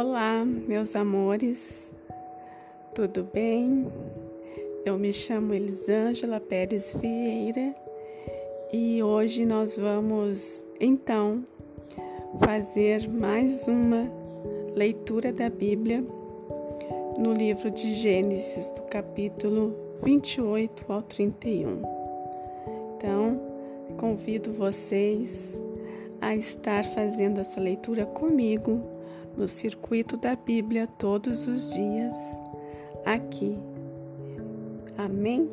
Olá, meus amores, tudo bem? Eu me chamo Elisângela Pérez Vieira e hoje nós vamos então fazer mais uma leitura da Bíblia no livro de Gênesis, do capítulo 28 ao 31. Então, convido vocês a estar fazendo essa leitura comigo no circuito da Bíblia todos os dias, aqui. Amém?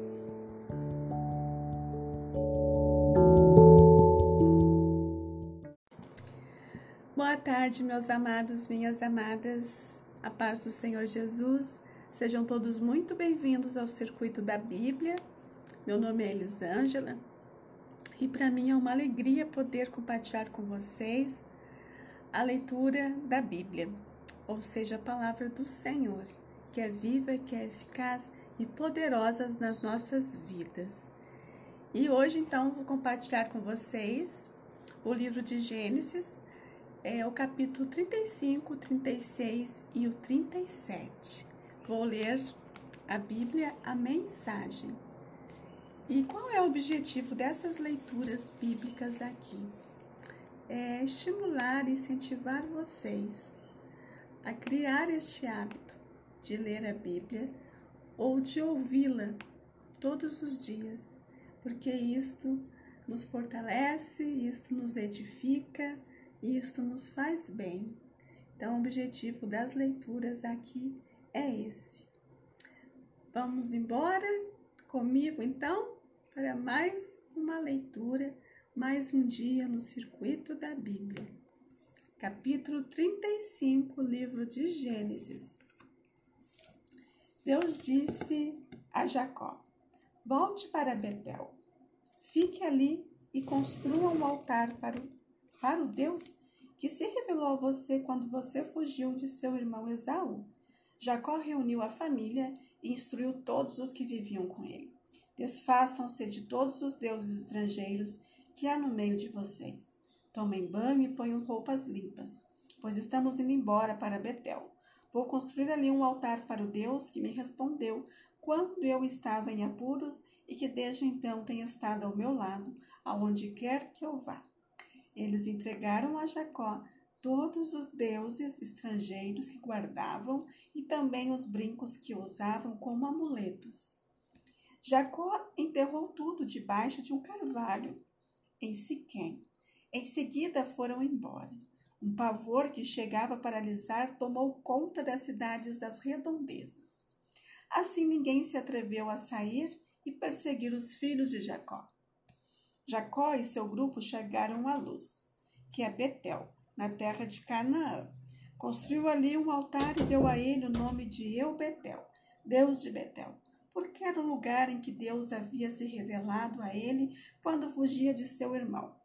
Boa tarde, meus amados, minhas amadas. A paz do Senhor Jesus. Sejam todos muito bem-vindos ao circuito da Bíblia. Meu nome é Elisângela e para mim é uma alegria poder compartilhar com vocês a leitura da Bíblia, ou seja, a palavra do Senhor, que é viva, que é eficaz e poderosa nas nossas vidas. E hoje, então, vou compartilhar com vocês o livro de Gênesis, é o capítulo 35, 36 e o 37. Vou ler a Bíblia, a mensagem. E qual é o objetivo dessas leituras bíblicas aqui? É estimular e incentivar vocês a criar este hábito de ler a Bíblia ou de ouvi-la todos os dias, porque isto nos fortalece, isto nos edifica, isto nos faz bem. Então, o objetivo das leituras aqui é esse. Vamos embora comigo então para mais uma leitura mais um dia no circuito da Bíblia. Capítulo 35, livro de Gênesis. Deus disse a Jacó: Volte para Betel, fique ali e construa um altar para o, para o Deus que se revelou a você quando você fugiu de seu irmão Esaú. Jacó reuniu a família e instruiu todos os que viviam com ele. Desfaçam-se de todos os deuses estrangeiros que há no meio de vocês. Tomem banho e ponham roupas limpas, pois estamos indo embora para Betel. Vou construir ali um altar para o Deus que me respondeu quando eu estava em apuros e que desde então tem estado ao meu lado, aonde quer que eu vá. Eles entregaram a Jacó todos os deuses estrangeiros que guardavam e também os brincos que usavam como amuletos. Jacó enterrou tudo debaixo de um carvalho em Siquém. Em seguida foram embora. Um pavor que chegava a paralisar tomou conta das cidades das redondezas. Assim ninguém se atreveu a sair e perseguir os filhos de Jacó. Jacó e seu grupo chegaram à luz, que é Betel, na terra de Canaã. Construiu ali um altar e deu a ele o nome de Eu Betel, Deus de Betel porque era o lugar em que Deus havia se revelado a ele quando fugia de seu irmão.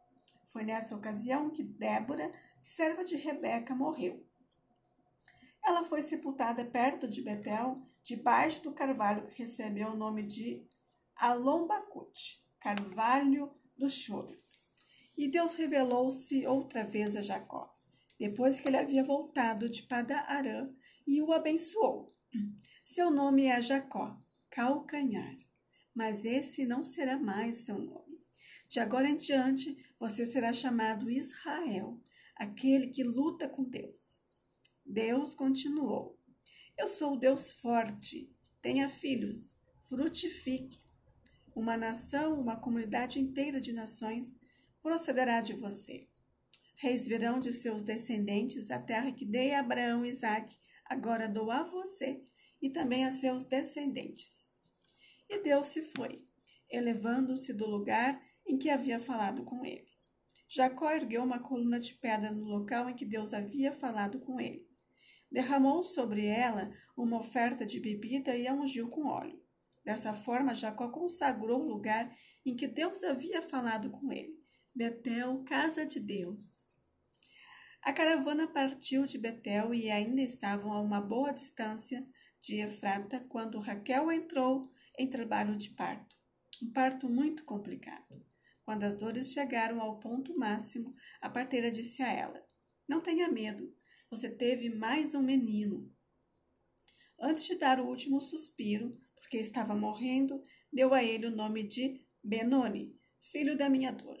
Foi nessa ocasião que Débora, serva de Rebeca, morreu. Ela foi sepultada perto de Betel, debaixo do carvalho que recebeu o nome de Alombacute, carvalho do choro. E Deus revelou-se outra vez a Jacó, depois que ele havia voltado de Padarã e o abençoou. Seu nome é Jacó, calcanhar. Mas esse não será mais seu nome. De agora em diante, você será chamado Israel, aquele que luta com Deus. Deus continuou: Eu sou o Deus forte. Tenha filhos, frutifique. Uma nação, uma comunidade inteira de nações procederá de você. Reis virão de seus descendentes a terra que dei a Abraão e Isaque, agora dou a você e também a seus descendentes. E Deus se foi, elevando-se do lugar em que havia falado com ele. Jacó ergueu uma coluna de pedra no local em que Deus havia falado com ele. Derramou sobre ela uma oferta de bebida e a ungiu com óleo. Dessa forma, Jacó consagrou o lugar em que Deus havia falado com ele. Betel, casa de Deus. A caravana partiu de Betel e ainda estavam a uma boa distância de Efrata quando Raquel entrou em trabalho de parto. Um parto muito complicado. Quando as dores chegaram ao ponto máximo, a parteira disse a ela: Não tenha medo. você teve mais um menino. Antes de dar o último suspiro, porque estava morrendo, deu a ele o nome de Benoni, filho da minha dor.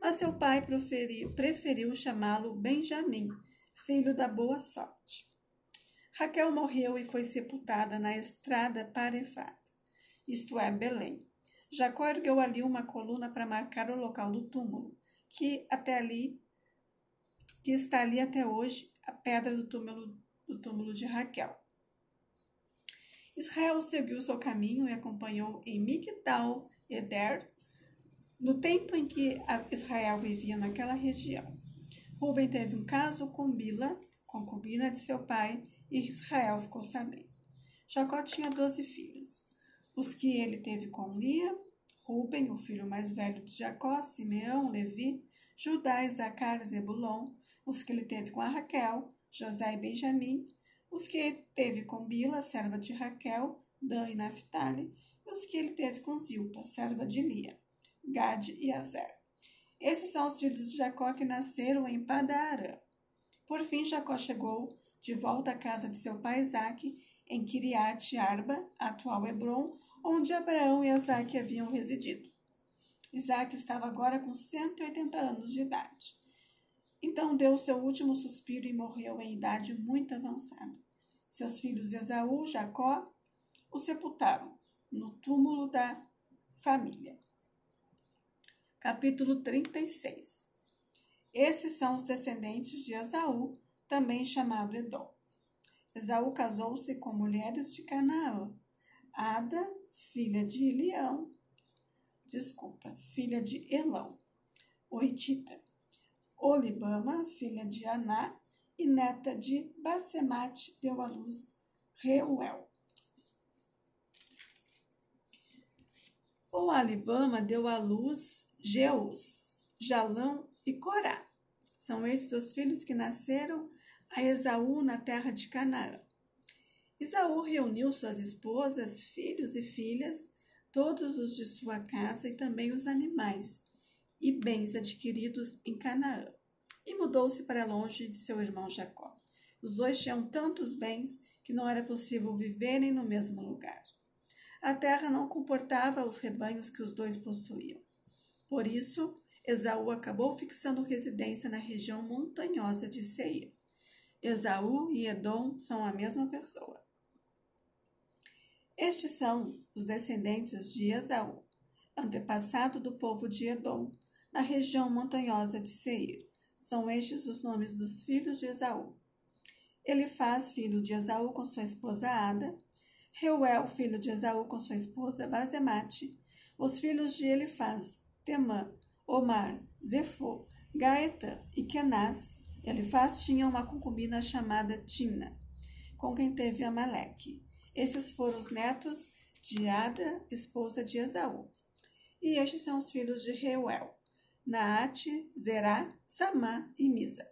Mas seu pai preferiu, preferiu chamá-lo Benjamim, filho da boa sorte. Raquel morreu e foi sepultada na estrada para Efrata, isto é, Belém. Jacó ergueu ali uma coluna para marcar o local do túmulo, que até ali, que está ali até hoje, a pedra do túmulo, do túmulo de Raquel. Israel seguiu seu caminho e acompanhou em Migdal Eder, no tempo em que Israel vivia naquela região. Rubem teve um caso com Bila, concubina de seu pai, e Israel ficou sabendo. Jacó tinha doze filhos. Os que ele teve com Lia, Ruben, o filho mais velho de Jacó, Simeão, Levi, Judá, Isacar, Zebulon, os que ele teve com Raquel, José e Benjamim, os que teve com Bila, serva de Raquel, Dan e Naphtali, e os que ele teve com Zilpa, serva de Lia, Gade e Azer. Esses são os filhos de Jacó que nasceram em Padarã. Por fim, Jacó chegou de volta à casa de seu pai Isaque, em Kiriat Arba, atual Hebron, onde Abraão e Isaac haviam residido. Isaac estava agora com 180 anos de idade. Então deu seu último suspiro e morreu em idade muito avançada. Seus filhos Esaú e Jacó o sepultaram no túmulo da família. Capítulo 36 Esses são os descendentes de Esaú, também chamado Edom. Esaú casou-se com mulheres de Canaã. Ada, filha de Elião, desculpa, filha de Elão, Oitita. Olibama, filha de Aná, e neta de Basemate, deu à luz Reuel. O Alibama deu à luz Jeus, Jalão e Corá. São esses os filhos que nasceram a Esaú na terra de Canaã. Esaú reuniu suas esposas, filhos e filhas, todos os de sua casa e também os animais e bens adquiridos em Canaã, e mudou-se para longe de seu irmão Jacó. Os dois tinham tantos bens que não era possível viverem no mesmo lugar. A terra não comportava os rebanhos que os dois possuíam. Por isso, Esaú acabou fixando residência na região montanhosa de Seir. Esaú e Edom são a mesma pessoa. Estes são os descendentes de Esaú, antepassado do povo de Edom, na região montanhosa de Seir. São estes os nomes dos filhos de Esaú. Ele faz filho de Esaú com sua esposa Ada, Reuel, filho de Esaú com sua esposa Basemate, os filhos de Elifaz, Temã, Omar, Zefô, Gaeta e Kenaz, Elifaz tinha uma concubina chamada Tina, com quem teve Amaleque. Esses foram os netos de Ada, esposa de Esaú. E estes são os filhos de Reuel, Naate, Zerá, Samá e Misa,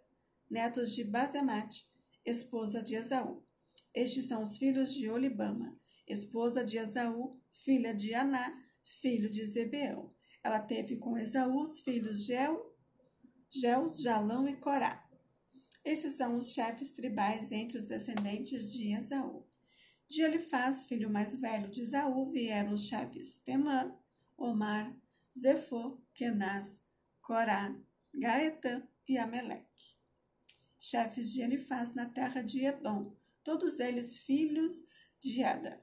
netos de Basemate, esposa de Esaú. Estes são os filhos de Olibama, esposa de Esaú, filha de Aná, filho de Zebeão. Ela teve com Esaú os filhos Gel, Geus, Jalão e Corá. Esses são os chefes tribais entre os descendentes de Esaú. De Elifaz, filho mais velho de Esaú, vieram os chefes Temã, Omar, Zefô, Kenaz, Corá, Gaetã e Ameleque. Chefes de Elifaz na terra de Edom, todos eles filhos de Ada.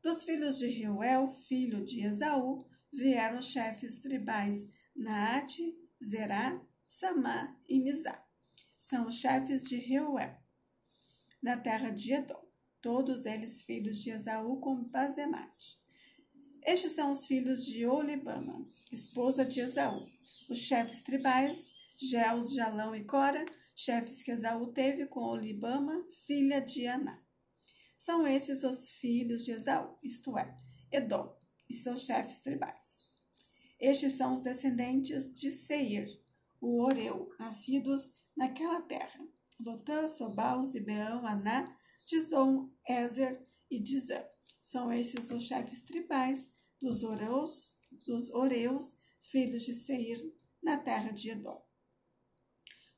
Dos filhos de Reuel, filho de Esaú, vieram chefes tribais Naate, Zerá, Samá e Mizá são os chefes de Reuel, na terra de Edom, todos eles filhos de Esaú com Bazemate. Estes são os filhos de Olibama, esposa de Esaú, os chefes tribais, Geus, Jalão e Cora, chefes que Esaú teve com Olibama, filha de Aná. São esses os filhos de Esaú, isto é, Edom, e seus chefes tribais. Estes são os descendentes de Seir, o Oreu, nascidos naquela terra. Lotã, Sobal, Zibeão, Aná, Dizon, Ezer e Dizã. São esses os chefes tribais dos Oreus, dos Oreus, filhos de Seir, na terra de Edom.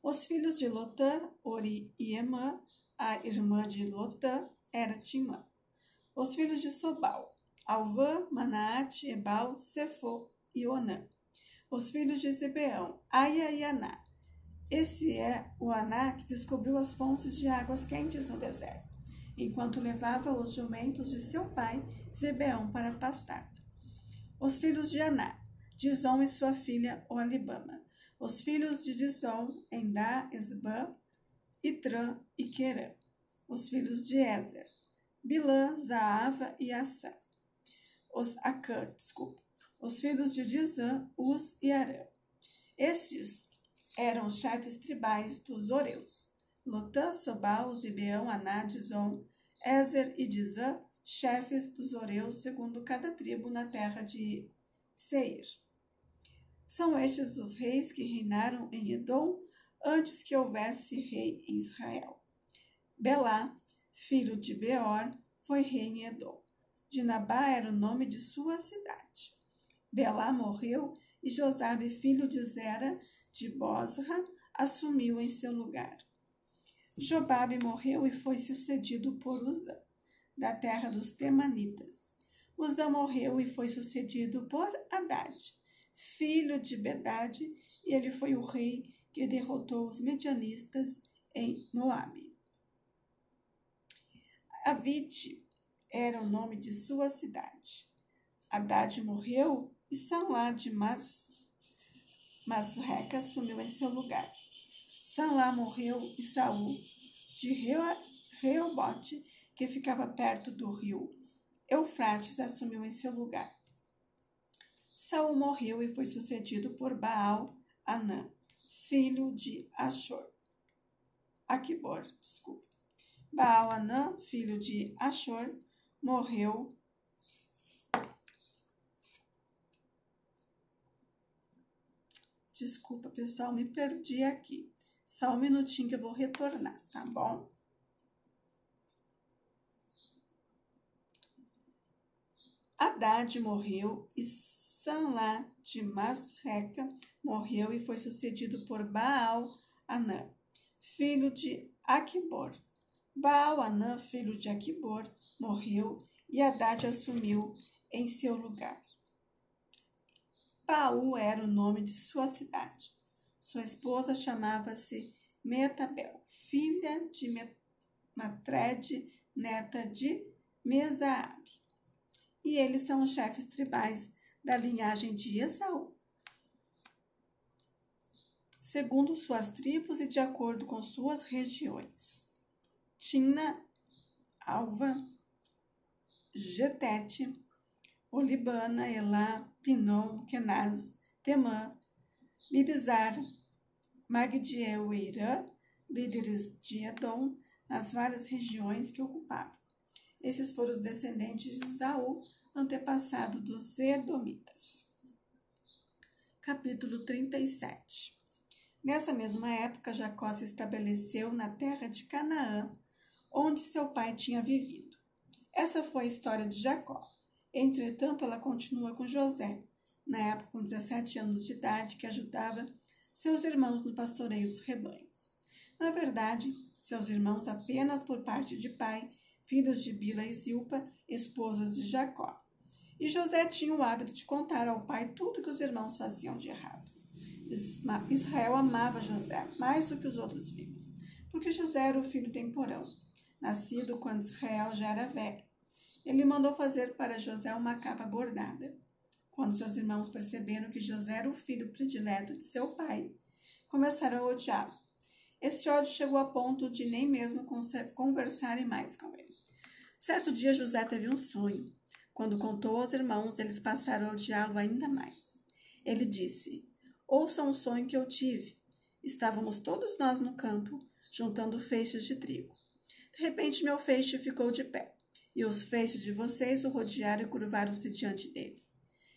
Os filhos de Lotã, Ori e Emã, a irmã de Lotã era Timã. Os filhos de Sobal, Alvã, Manaate, Ebal, Sefo e Onã. Os filhos de Zibeão, Aia e Aná. Esse é o Aná que descobriu as fontes de águas quentes no deserto, enquanto levava os jumentos de seu pai, Zibeão, para pastar. Os filhos de Aná, Dizon e sua filha Olibama. Os filhos de Dizon, Endá, Esbã, Itrã e Querã. Os filhos de Ezer, Bilã, Zaava e Assã. Os Acã, desculpa. Os filhos de Dizã, Uz e Arã. Estes eram os chefes tribais dos Oreus. Lotã, Sobal, Zibeão, Aná, Dizon, Ezer e Dizã, chefes dos Oreus, segundo cada tribo na terra de Seir. São estes os reis que reinaram em Edom antes que houvesse rei em Israel. Belá, filho de Beor, foi rei em Edom. Dinabá era o nome de sua cidade. Belá morreu e Josabe, filho de Zera, de Bosra, assumiu em seu lugar. Jobabe morreu e foi sucedido por Uzã, da terra dos Temanitas. Uzã morreu e foi sucedido por Haddad, filho de Bedade, e ele foi o rei que derrotou os medianistas em Moabe. Avite era o nome de sua cidade. Haddad morreu e Sanlá de Mas Masreca assumiu em seu lugar. Sanlá morreu e Saul de Reobote, que ficava perto do rio Eufrates, assumiu em seu lugar. Saul morreu e foi sucedido por Baal Anã, filho de Ashur. Aquibor, desculpe. Baal Anã, filho de Ashur, morreu Desculpa, pessoal, me perdi aqui. Só um minutinho que eu vou retornar, tá bom? Haddad morreu e Sanlá de Masreca morreu e foi sucedido por Baal Anã, filho de Aquibor. Baal Anã, filho de Aquibor, morreu e Haddad assumiu em seu lugar. Paú era o nome de sua cidade. Sua esposa chamava-se Metabel, filha de Matred, neta de Mesaabe. E eles são os chefes tribais da linhagem de Esaú. Segundo suas tribos e de acordo com suas regiões. Tina, Alva, Getete, Olibana, Elá, Pinom, Kenaz, Temã, Bibizar, Magdiel e Irã, líderes de Edom, nas várias regiões que ocupavam. Esses foram os descendentes de Saul, antepassado dos Edomitas. Capítulo 37 Nessa mesma época, Jacó se estabeleceu na terra de Canaã, onde seu pai tinha vivido. Essa foi a história de Jacó. Entretanto, ela continua com José, na época com 17 anos de idade, que ajudava seus irmãos no pastoreio dos rebanhos. Na verdade, seus irmãos apenas por parte de pai, filhos de Bila e Zilpa, esposas de Jacó. E José tinha o hábito de contar ao pai tudo que os irmãos faziam de errado. Israel amava José mais do que os outros filhos, porque José era o filho temporão, nascido quando Israel já era velho ele mandou fazer para José uma capa bordada. Quando seus irmãos perceberam que José era o filho predileto de seu pai, começaram a odiá-lo. Esse ódio chegou a ponto de nem mesmo conversarem mais com ele. Certo dia, José teve um sonho. Quando contou aos irmãos, eles passaram a odiá-lo ainda mais. Ele disse: Ouçam o sonho que eu tive. Estávamos todos nós no campo, juntando feixes de trigo. De repente, meu feixe ficou de pé e os feixes de vocês o rodearam e curvaram-se diante dele.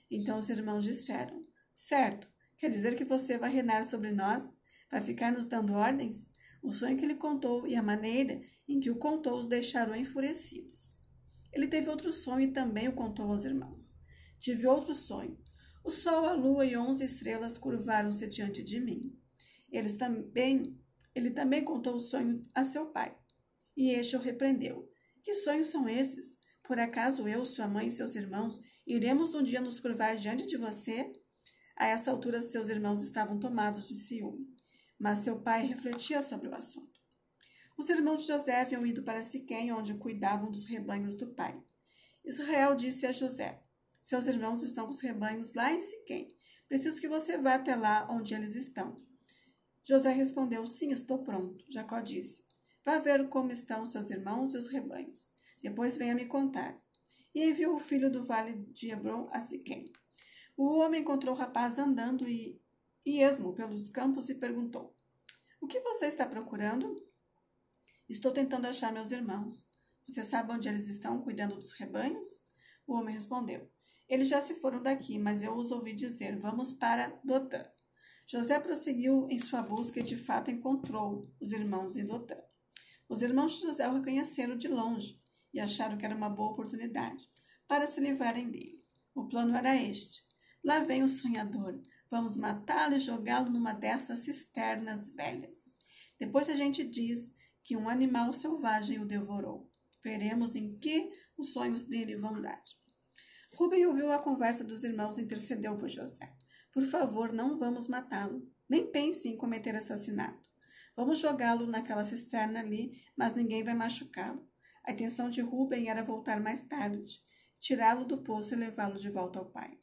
Então os irmãos disseram: Certo, quer dizer que você vai reinar sobre nós? Vai ficar nos dando ordens? O sonho que ele contou e a maneira em que o contou os deixaram enfurecidos. Ele teve outro sonho e também o contou aos irmãos. Tive outro sonho. O sol, a lua e onze estrelas curvaram-se diante de mim. Eles também, ele também contou o sonho a seu pai. E este o repreendeu. Que sonhos são esses? Por acaso eu, sua mãe e seus irmãos iremos um dia nos curvar diante de você? A essa altura, seus irmãos estavam tomados de ciúme, mas seu pai refletia sobre o assunto. Os irmãos de José haviam ido para Siquém, onde cuidavam dos rebanhos do pai. Israel disse a José: Seus irmãos estão com os rebanhos lá em Siquém. Preciso que você vá até lá onde eles estão. José respondeu: Sim, estou pronto. Jacó disse: Vá ver como estão seus irmãos e os rebanhos. Depois venha me contar. E enviou o filho do vale de Hebron a Siquém. O homem encontrou o rapaz andando e, e esmo pelos campos e perguntou: O que você está procurando? Estou tentando achar meus irmãos. Você sabe onde eles estão cuidando dos rebanhos? O homem respondeu: Eles já se foram daqui, mas eu os ouvi dizer: Vamos para Dotã. José prosseguiu em sua busca e de fato encontrou os irmãos em Dotã. Os irmãos de José o reconheceram de longe e acharam que era uma boa oportunidade para se livrarem dele. O plano era este: Lá vem o sonhador. Vamos matá-lo e jogá-lo numa dessas cisternas velhas. Depois a gente diz que um animal selvagem o devorou. Veremos em que os sonhos dele vão dar. Rubem ouviu a conversa dos irmãos e intercedeu por José. Por favor, não vamos matá-lo. Nem pense em cometer assassinato. Vamos jogá-lo naquela cisterna ali, mas ninguém vai machucá-lo. A intenção de Rubem era voltar mais tarde, tirá-lo do poço e levá-lo de volta ao pai.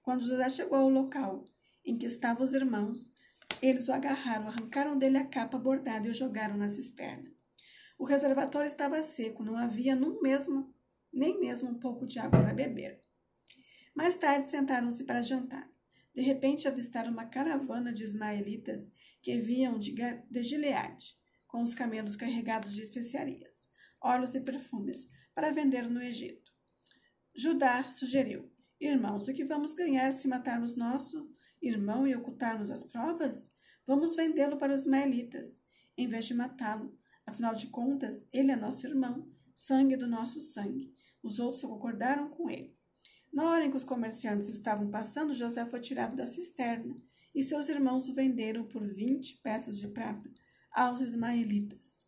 Quando José chegou ao local em que estavam os irmãos, eles o agarraram, arrancaram dele a capa bordada e o jogaram na cisterna. O reservatório estava seco, não havia mesmo, nem mesmo um pouco de água para beber. Mais tarde sentaram-se para jantar. De repente avistaram uma caravana de ismaelitas que vinham de, de Gileade, com os camelos carregados de especiarias, óleos e perfumes, para vender no Egito. Judá sugeriu: Irmãos, o que vamos ganhar se matarmos nosso irmão e ocultarmos as provas? Vamos vendê-lo para os ismaelitas, em vez de matá-lo. Afinal de contas, ele é nosso irmão, sangue do nosso sangue. Os outros concordaram com ele. Na hora em que os comerciantes estavam passando, José foi tirado da cisterna e seus irmãos o venderam por vinte peças de prata aos ismaelitas.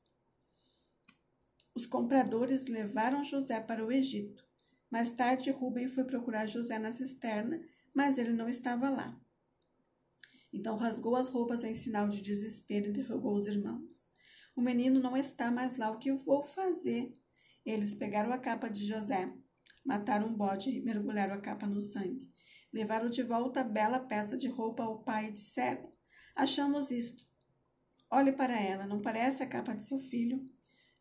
Os compradores levaram José para o Egito. Mais tarde, Rubem foi procurar José na cisterna, mas ele não estava lá. Então rasgou as roupas em sinal de desespero e interrogou os irmãos. O menino não está mais lá, o que eu vou fazer? Eles pegaram a capa de José, mataram um bode e mergulharam a capa no sangue. Levaram de volta a bela peça de roupa ao pai e disseram: Achamos isto. Olhe para ela, não parece a capa de seu filho?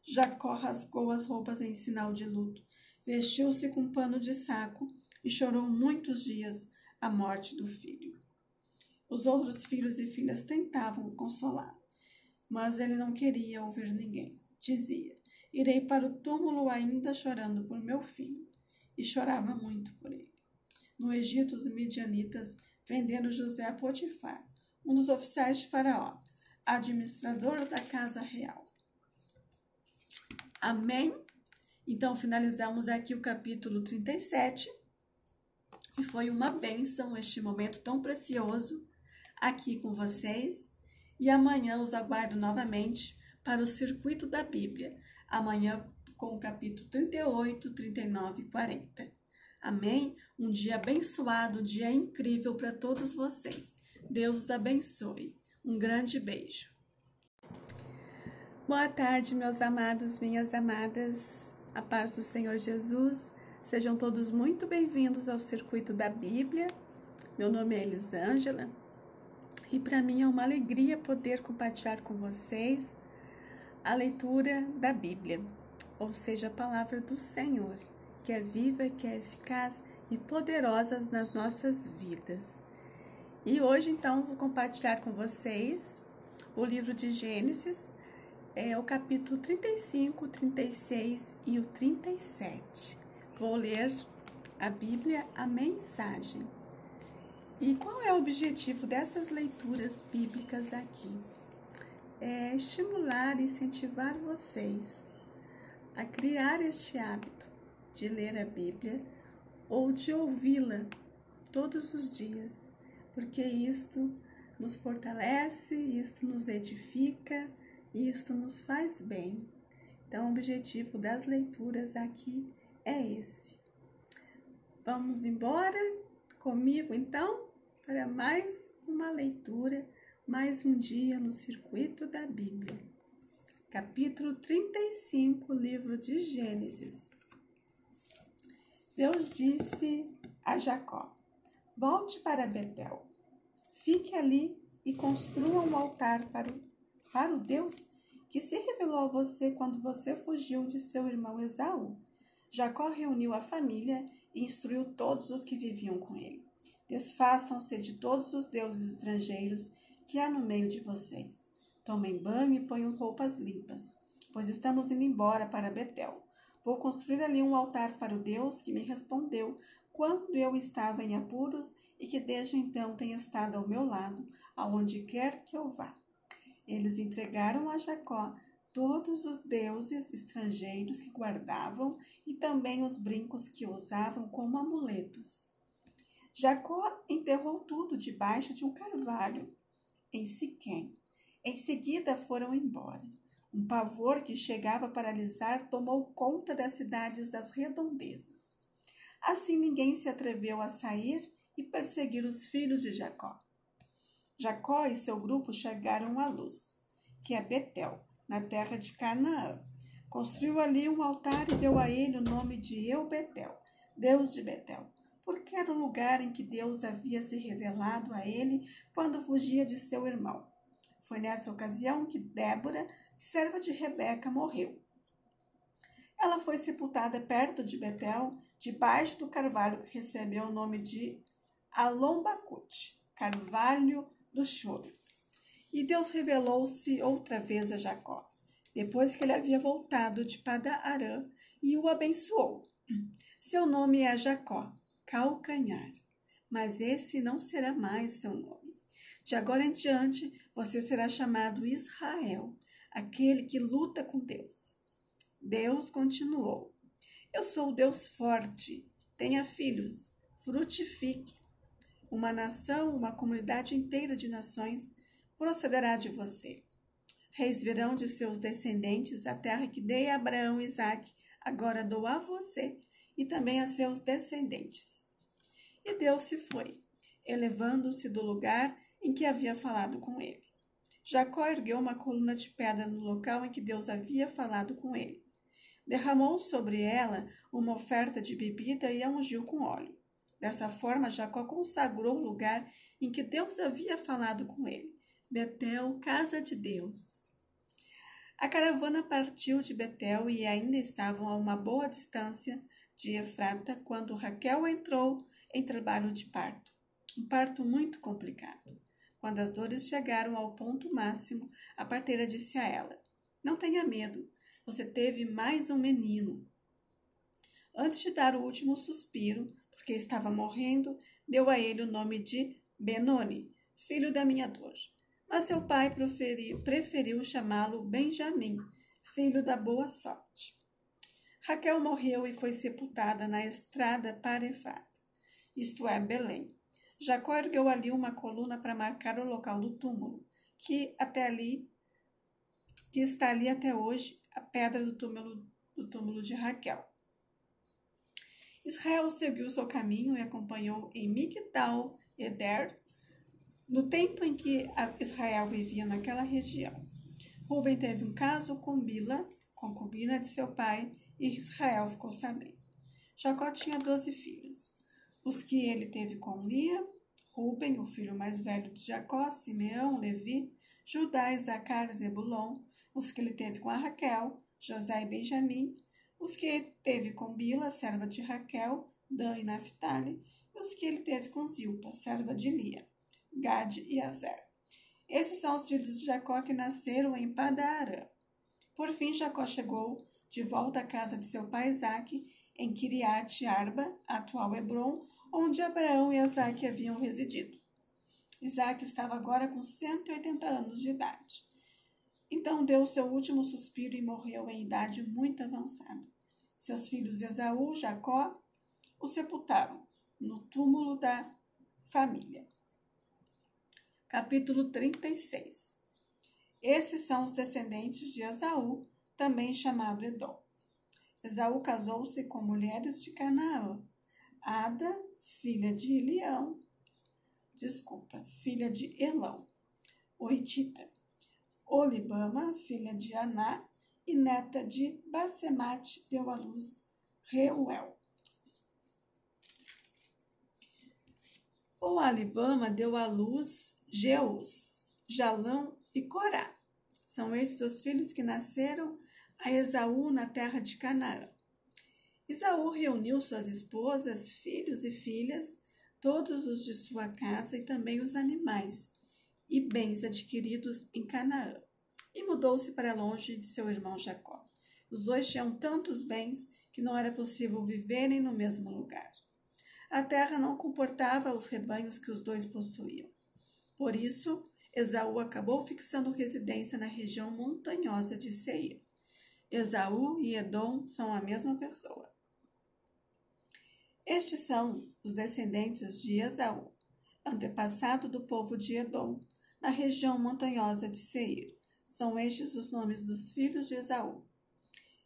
Jacó rasgou as roupas em sinal de luto vestiu-se com um pano de saco e chorou muitos dias a morte do filho. Os outros filhos e filhas tentavam consolar, mas ele não queria ouvir ninguém. Dizia: Irei para o túmulo ainda chorando por meu filho. E chorava muito por ele. No Egito, os midianitas vendendo José a Potifar, um dos oficiais de Faraó, administrador da casa real. Amém? Então, finalizamos aqui o capítulo 37. E foi uma bênção este momento tão precioso aqui com vocês. E amanhã os aguardo novamente para o circuito da Bíblia. Amanhã com o capítulo 38, 39 e 40. Amém? Um dia abençoado, um dia incrível para todos vocês. Deus os abençoe. Um grande beijo. Boa tarde, meus amados, minhas amadas. A paz do Senhor Jesus. Sejam todos muito bem-vindos ao Circuito da Bíblia. Meu nome é Elisângela e para mim é uma alegria poder compartilhar com vocês a leitura da Bíblia, ou seja, a palavra do Senhor, que é viva, que é eficaz e poderosa nas nossas vidas. E hoje, então, vou compartilhar com vocês o livro de Gênesis, é o capítulo 35, 36 e o 37. Vou ler a Bíblia, a mensagem. E qual é o objetivo dessas leituras bíblicas aqui? É estimular incentivar vocês a criar este hábito de ler a Bíblia ou de ouvi-la todos os dias, porque isto nos fortalece, isto nos edifica, isto nos faz bem. Então, o objetivo das leituras aqui é esse. Vamos embora comigo então para mais uma leitura, mais um dia no circuito da Bíblia. Capítulo 35, livro de Gênesis. Deus disse a Jacó: Volte para Betel, fique ali e construa um altar para o, para o Deus que se revelou a você quando você fugiu de seu irmão Esaú. Jacó reuniu a família e instruiu todos os que viviam com ele. Desfaçam-se de todos os deuses estrangeiros que há no meio de vocês. Tomem banho e ponham roupas limpas, pois estamos indo embora para Betel. Vou construir ali um altar para o Deus que me respondeu quando eu estava em apuros e que desde então tem estado ao meu lado, aonde quer que eu vá. Eles entregaram a Jacó todos os deuses estrangeiros que guardavam e também os brincos que usavam como amuletos. Jacó enterrou tudo debaixo de um carvalho em Siquém. Em seguida foram embora. Um pavor que chegava a paralisar tomou conta das cidades das redondezas. Assim ninguém se atreveu a sair e perseguir os filhos de Jacó. Jacó e seu grupo chegaram à luz, que é Betel, na terra de Canaã. Construiu ali um altar e deu a ele o nome de Eu-Betel, Deus de Betel, porque era o lugar em que Deus havia se revelado a ele quando fugia de seu irmão. Foi nessa ocasião que Débora, serva de Rebeca, morreu. Ela foi sepultada perto de Betel, debaixo do carvalho que recebeu o nome de Alombacute, carvalho do choro. E Deus revelou-se outra vez a Jacó, depois que ele havia voltado de Pada-Arã e o abençoou. Seu nome é Jacó, calcanhar, mas esse não será mais seu nome. De agora em diante, você será chamado Israel, aquele que luta com Deus. Deus continuou: Eu sou o Deus forte, tenha filhos, frutifique, uma nação, uma comunidade inteira de nações procederá de você. Reis virão de seus descendentes a terra que dei a Abraão e Isaque, agora dou a você e também a seus descendentes. E Deus se foi, elevando-se do lugar em que havia falado com ele. Jacó ergueu uma coluna de pedra no local em que Deus havia falado com ele. Derramou sobre ela uma oferta de bebida e a ungiu com óleo. Dessa forma, Jacó consagrou o lugar em que Deus havia falado com ele, Betel, casa de Deus. A caravana partiu de Betel e ainda estavam a uma boa distância de Efrata quando Raquel entrou em trabalho de parto. Um parto muito complicado. Quando as dores chegaram ao ponto máximo, a parteira disse a ela: Não tenha medo, você teve mais um menino. Antes de dar o último suspiro, porque estava morrendo, deu a ele o nome de Benoni, filho da minha dor. Mas seu pai preferiu, chamá-lo Benjamim, filho da boa sorte. Raquel morreu e foi sepultada na estrada para Efrata, isto é, Belém. Jacó ergueu ali uma coluna para marcar o local do túmulo, que até ali, que está ali até hoje, a pedra do túmulo, do túmulo de Raquel. Israel seguiu seu caminho e acompanhou em Migdal Eder, no tempo em que Israel vivia naquela região. Rubem teve um caso com Bila, concubina de seu pai, e Israel ficou sabendo. Jacó tinha doze filhos. Os que ele teve com Lia, Rubem, o filho mais velho de Jacó, Simeão, Levi, Judá, Isacar, Zebulon, os que ele teve com a Raquel, José e Benjamim, os que teve com Bila, serva de Raquel, Dan e Naphtali, e os que ele teve com Zilpa, serva de Lia, Gade e Azer. Esses são os filhos de Jacó que nasceram em Padarã. Por fim, Jacó chegou de volta à casa de seu pai Isaque, em Kiriat Arba, atual Hebron, onde Abraão e Isaque haviam residido. Isaac estava agora com 180 anos de idade. Então deu seu último suspiro e morreu em idade muito avançada. Seus filhos Esaú e Jacó o sepultaram no túmulo da família. capítulo 36. Esses são os descendentes de Esaú, também chamado Edom. Esaú casou-se com mulheres de Canaã. Ada, filha de Elião, desculpa, filha de Elão, Oitita. Olibama, filha de Aná, e neta de Basemate, deu à luz Reuel. O Alibama deu à luz Jeus, Jalão e Corá. São esses os filhos que nasceram a Esaú na terra de Canaã. Esaú reuniu suas esposas, filhos e filhas, todos os de sua casa e também os animais e bens adquiridos em Canaã, e mudou-se para longe de seu irmão Jacó. Os dois tinham tantos bens que não era possível viverem no mesmo lugar. A terra não comportava os rebanhos que os dois possuíam. Por isso, Esaú acabou fixando residência na região montanhosa de Seir. Esaú e Edom são a mesma pessoa. Estes são os descendentes de Esaú, antepassado do povo de Edom, na região montanhosa de Seir. São estes os nomes dos filhos de Esaú.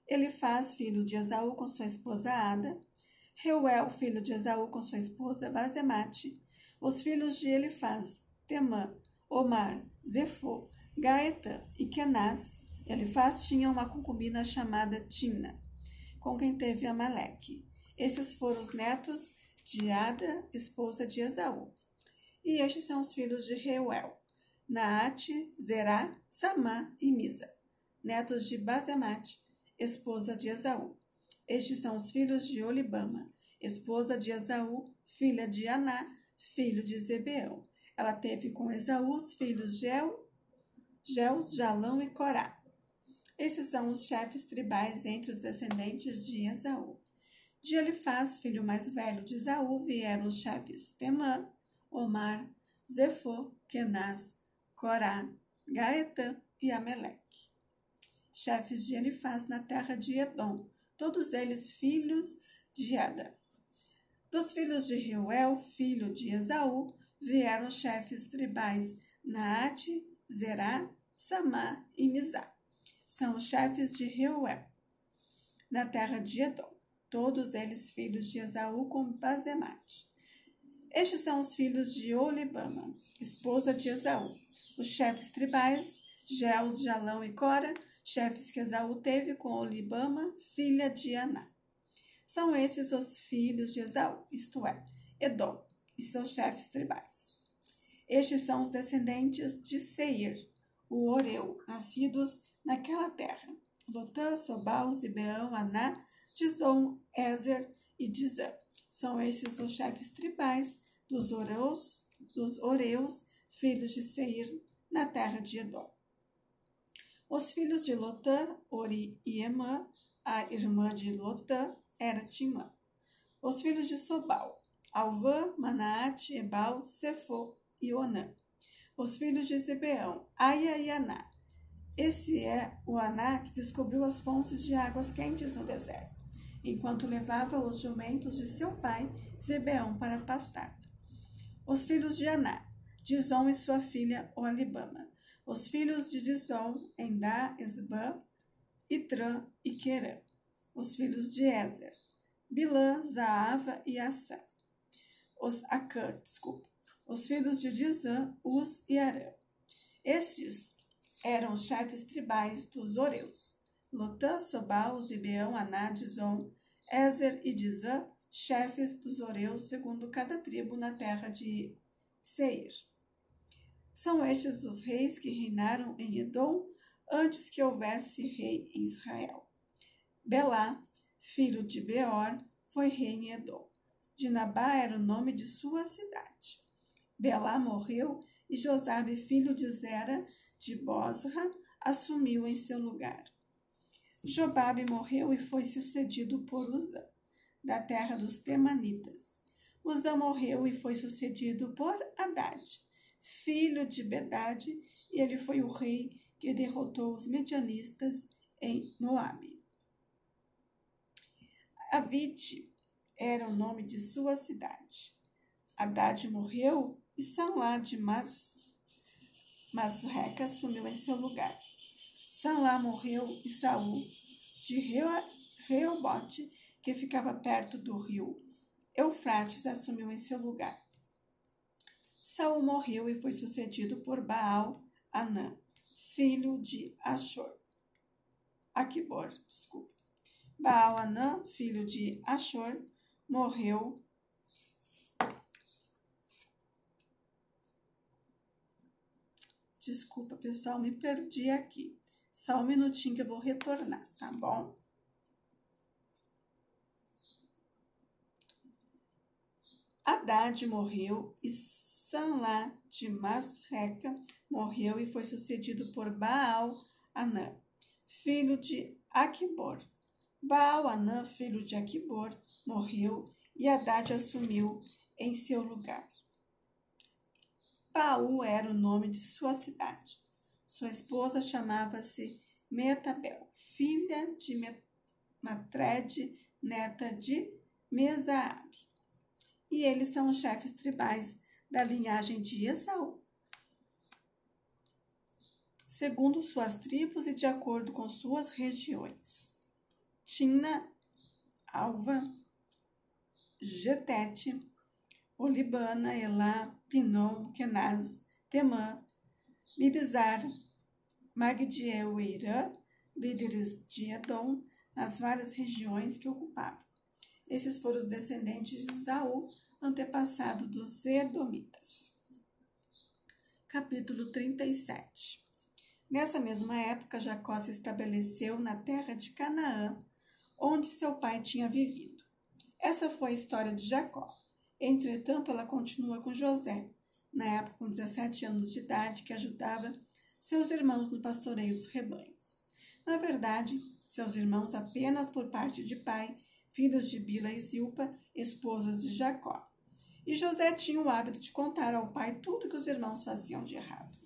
Ele faz filho de Esaú com sua esposa Ada, Reuel, filho de Esaú com sua esposa Basemate, os filhos de Elifaz, Temã, Omar, Zefô, Gaeta e Kenaz. Elifaz tinha uma concubina chamada Tina, com quem teve Amaleque. Esses foram os netos de Ada, esposa de Esaú. E estes são os filhos de Reuel, Naate, Zerá, Samá e Misa, netos de Basemate, esposa de Esaú. Estes são os filhos de Olibama, esposa de Esaú, filha de Aná, filho de Zebeão. Ela teve com Esaú os filhos Geu, Geus, Jalão e Corá. Esses são os chefes tribais entre os descendentes de Esaú. De Elifaz, filho mais velho de Esaú, vieram os chefes Temã, Omar, Zefô, Kenaz, Corá, Gaetã e Ameleque. Chefes de Elifaz na terra de Edom, todos eles filhos de Ada. Dos filhos de Reuel, filho de Esaú, vieram chefes tribais Naate, Zerá, Samá e Mizá. São os chefes de Reuel, na terra de Edom, todos eles filhos de Esaú com Bazemate. Estes são os filhos de Olibama, esposa de Esaú, os chefes tribais, Geus, Jalão e Cora, chefes que Esaú teve com Olibama, filha de Aná. São esses os filhos de Esaú, isto é, Edom, e seus chefes tribais. Estes são os descendentes de Seir, o Oreu, nascidos naquela terra. Lotã, Sobal, Zibeão, Aná, Dizon, Ezer e Dizã. São esses os chefes tribais dos Oreus, dos Oreus filhos de Seir, na terra de Edom. Os filhos de Lotã, Ori e Emã, a irmã de Lotã, era Timã. Os filhos de Sobal, Alvã, Manaate, Ebal, Sefo e Onã. Os filhos de Zebeão, Aia e Aná. Esse é o Aná que descobriu as fontes de águas quentes no deserto, enquanto levava os jumentos de seu pai, Zebeão, para pastar. Os filhos de Aná, Dizon e sua filha Olibama. Os filhos de Dizon, Endá, Esbã, Itrã e Querã. Os filhos de Ezer, Bilã, Zaava e Assã. Os Acã, desculpa. Os filhos de Dizã, Uz e Arã. Estes eram os chefes tribais dos Oreus. Lotã, Sobal, Zibeão, Aná, Dizon, Ezer e Dizã, chefes dos Oreus, segundo cada tribo na terra de Seir. São estes os reis que reinaram em Edom antes que houvesse rei em Israel. Belá, filho de Beor, foi rei em Edom. Dinabá era o nome de sua cidade. Belá morreu e Josabe, filho de Zera, de Bosra, assumiu em seu lugar. Jobabe morreu e foi sucedido por Uzã, da terra dos Temanitas. Uzã morreu e foi sucedido por Haddad, filho de Bedade, e ele foi o rei que derrotou os medianistas em Moabe. Avite era o nome de sua cidade. Haddad morreu e Salá de Mas, mas Reca assumiu em seu lugar. Sanlá morreu e Saul de Reobote, que ficava perto do rio Eufrates, assumiu em seu lugar. Saul morreu e foi sucedido por Baal Anã, filho de Ashur. Aquibor, desculpa. Baal Anã, filho de Ashur, morreu Desculpa, pessoal, me perdi aqui. Só um minutinho que eu vou retornar, tá bom? Haddad morreu e Sanlá de Masreca morreu e foi sucedido por Baal Anã, filho de Aquibor. Baal Anã, filho de Aquibor, morreu e Haddad assumiu em seu lugar. Paú era o nome de sua cidade. Sua esposa chamava-se Metabel, filha de Matred, neta de Mesaabe. E eles são os chefes tribais da linhagem de Esaú. Segundo suas tribos e de acordo com suas regiões. Tina, Alva, Getete, Olibana, Elá, Pinom, Kenaz, Temã, Mibizar, Magdiel e Irã, líderes de Edom, nas várias regiões que ocupavam. Esses foram os descendentes de Saul, antepassado dos Edomitas. Capítulo 37 Nessa mesma época, Jacó se estabeleceu na terra de Canaã, onde seu pai tinha vivido. Essa foi a história de Jacó. Entretanto, ela continua com José, na época com 17 anos de idade, que ajudava seus irmãos no pastoreio dos rebanhos. Na verdade, seus irmãos apenas por parte de pai, filhos de Bila e Zilpa, esposas de Jacó. E José tinha o hábito de contar ao pai tudo que os irmãos faziam de errado.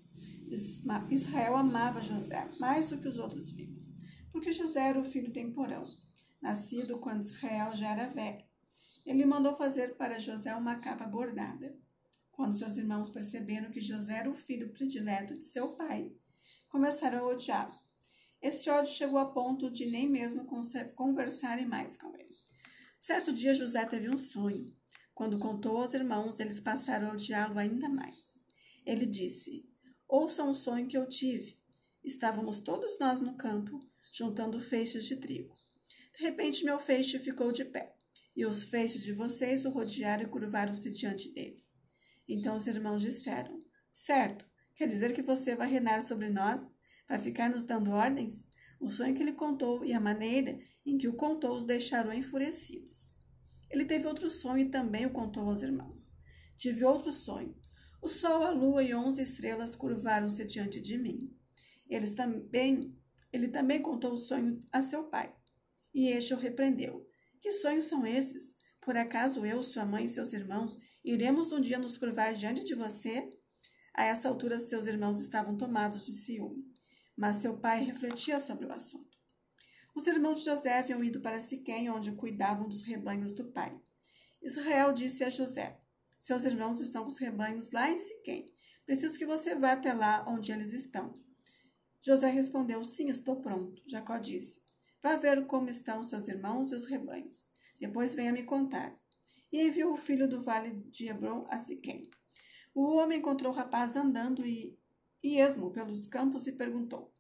Israel amava José mais do que os outros filhos, porque José era o filho temporão, nascido quando Israel já era velho. Ele mandou fazer para José uma capa bordada. Quando seus irmãos perceberam que José era o filho predileto de seu pai, começaram a odiá-lo. Esse ódio chegou a ponto de nem mesmo conversarem mais com ele. Certo dia, José teve um sonho. Quando contou aos irmãos, eles passaram a odiá-lo ainda mais. Ele disse: Ouçam o sonho que eu tive. Estávamos todos nós no campo, juntando feixes de trigo. De repente, meu feixe ficou de pé, e os feixes de vocês o rodearam e curvaram-se diante dele. Então os irmãos disseram: Certo, quer dizer que você vai reinar sobre nós? Vai ficar nos dando ordens? O sonho que ele contou e a maneira em que o contou os deixaram enfurecidos. Ele teve outro sonho e também o contou aos irmãos. Tive outro sonho. O sol, a lua e onze estrelas curvaram-se diante de mim. Eles também, ele também contou o sonho a seu pai. E este o repreendeu. Que sonhos são esses? Por acaso eu, sua mãe e seus irmãos iremos um dia nos curvar diante de você? A essa altura, seus irmãos estavam tomados de ciúme, mas seu pai refletia sobre o assunto. Os irmãos de José haviam ido para Siquém, onde cuidavam dos rebanhos do pai. Israel disse a José: Seus irmãos estão com os rebanhos lá em Siquém. Preciso que você vá até lá onde eles estão. José respondeu: Sim, estou pronto. Jacó disse: Vá ver como estão seus irmãos e os rebanhos. Depois venha me contar. E enviou o filho do vale de Hebron a Siquém. O homem encontrou o rapaz andando e, e esmo pelos campos e perguntou: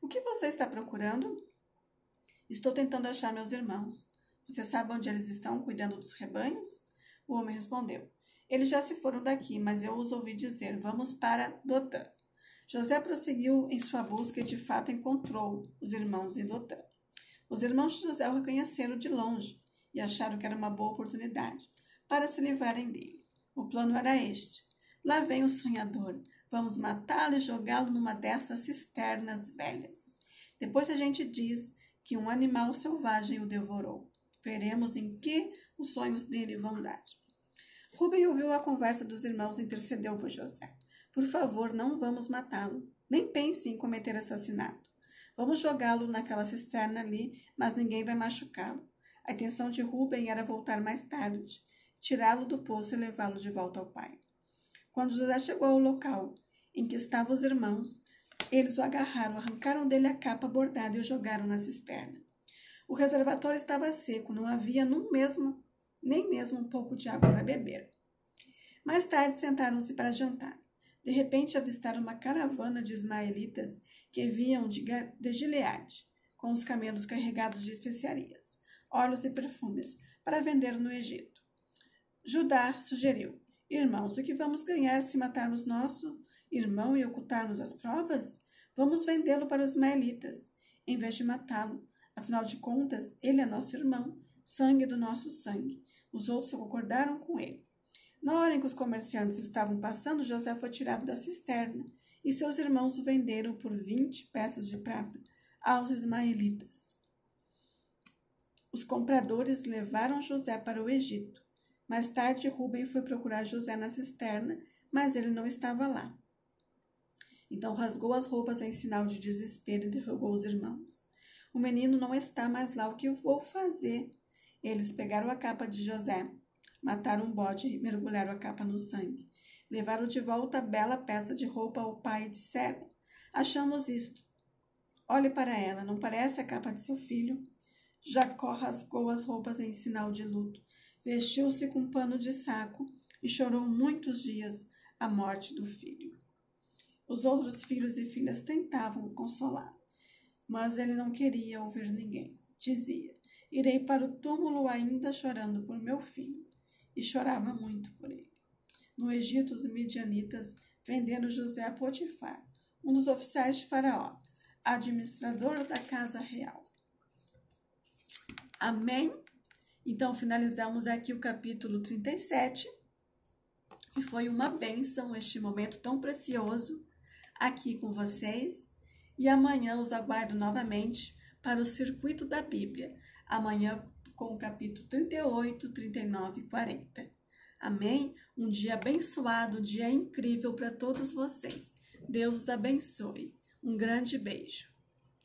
O que você está procurando? Estou tentando achar meus irmãos. Você sabe onde eles estão cuidando dos rebanhos? O homem respondeu: Eles já se foram daqui, mas eu os ouvi dizer: Vamos para Dotã. José prosseguiu em sua busca e de fato encontrou os irmãos em Dotã. Os irmãos de José o reconheceram de longe e acharam que era uma boa oportunidade para se livrarem dele. O plano era este: lá vem o sonhador, vamos matá-lo e jogá-lo numa dessas cisternas velhas. Depois a gente diz que um animal selvagem o devorou. Veremos em que os sonhos dele vão dar. Rubem ouviu a conversa dos irmãos e intercedeu por José. Por favor, não vamos matá-lo. Nem pense em cometer assassinato. Vamos jogá-lo naquela cisterna ali, mas ninguém vai machucá-lo. A intenção de Rubem era voltar mais tarde, tirá-lo do poço e levá-lo de volta ao pai. Quando José chegou ao local, em que estavam os irmãos, eles o agarraram, arrancaram dele a capa bordada e o jogaram na cisterna. O reservatório estava seco, não havia no mesmo, nem mesmo um pouco de água para beber. Mais tarde sentaram-se para jantar. De repente avistaram uma caravana de ismaelitas que vinham de, de Gileade, com os camelos carregados de especiarias, óleos e perfumes, para vender no Egito. Judá sugeriu: Irmãos, o que vamos ganhar se matarmos nosso irmão e ocultarmos as provas? Vamos vendê-lo para os ismaelitas, em vez de matá-lo. Afinal de contas, ele é nosso irmão, sangue do nosso sangue. Os outros concordaram com ele. Na hora em que os comerciantes estavam passando, José foi tirado da cisterna e seus irmãos o venderam por vinte peças de prata aos ismaelitas. Os compradores levaram José para o Egito. Mais tarde, Rubem foi procurar José na cisterna, mas ele não estava lá. Então rasgou as roupas em sinal de desespero e interrogou os irmãos. O menino não está mais lá, o que vou fazer? Eles pegaram a capa de José, mataram um bode e mergulharam a capa no sangue. Levaram de volta a bela peça de roupa ao pai e disseram: Achamos isto. Olhe para ela, não parece a capa de seu filho? Jacó rasgou as roupas em sinal de luto, vestiu-se com um pano de saco e chorou muitos dias a morte do filho. Os outros filhos e filhas tentavam consolar, mas ele não queria ouvir ninguém. Dizia: Irei para o túmulo ainda chorando por meu filho. E chorava muito por ele. No Egito, os midianitas venderam José a Potifar, um dos oficiais de Faraó, administrador da casa real. Amém? Então, finalizamos aqui o capítulo 37. E foi uma bênção este momento tão precioso aqui com vocês e amanhã os aguardo novamente para o circuito da Bíblia, amanhã com o capítulo 38, 39 e 40. Amém? Um dia abençoado, um dia incrível para todos vocês. Deus os abençoe. Um grande beijo.